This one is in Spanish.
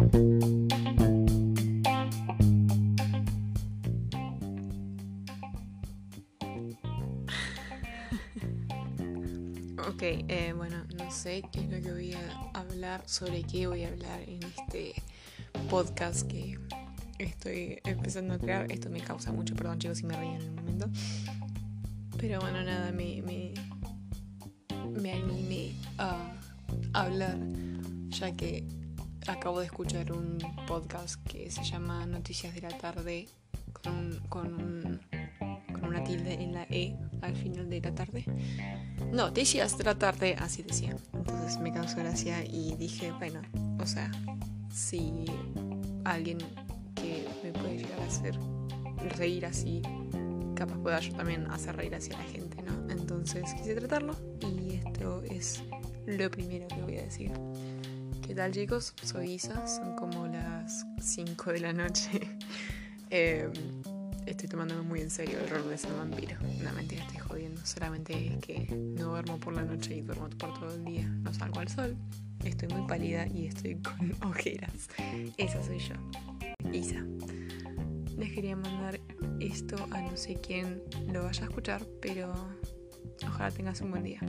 Ok, eh, bueno, no sé qué es lo que voy a hablar, sobre qué voy a hablar en este podcast que estoy empezando a crear. Esto me causa mucho perdón, chicos, si me ríen en el momento. Pero bueno, nada, me, me, me animé a hablar, ya que acabo de escuchar un podcast que se llama Noticias de la Tarde con, con, un, con una tilde en la E al final de la tarde. Noticias de la tarde, así decía. Entonces me causó gracia y dije, bueno, o sea, si alguien que me puede llegar a hacer reír así, capaz pueda yo también hacer reír así a la gente, ¿no? Entonces quise tratarlo y esto es lo primero que voy a decir. ¿Qué tal chicos? Soy Isa, son como las 5 de la noche. eh, estoy tomándome muy en serio el rol de ser vampiro. No mentira, estoy jodiendo. Solamente es que no duermo por la noche y duermo por todo el día. No salgo al sol. Estoy muy pálida y estoy con ojeras. Esa soy yo. Isa. Les quería mandar esto a no sé quién lo vaya a escuchar, pero ojalá tengas un buen día.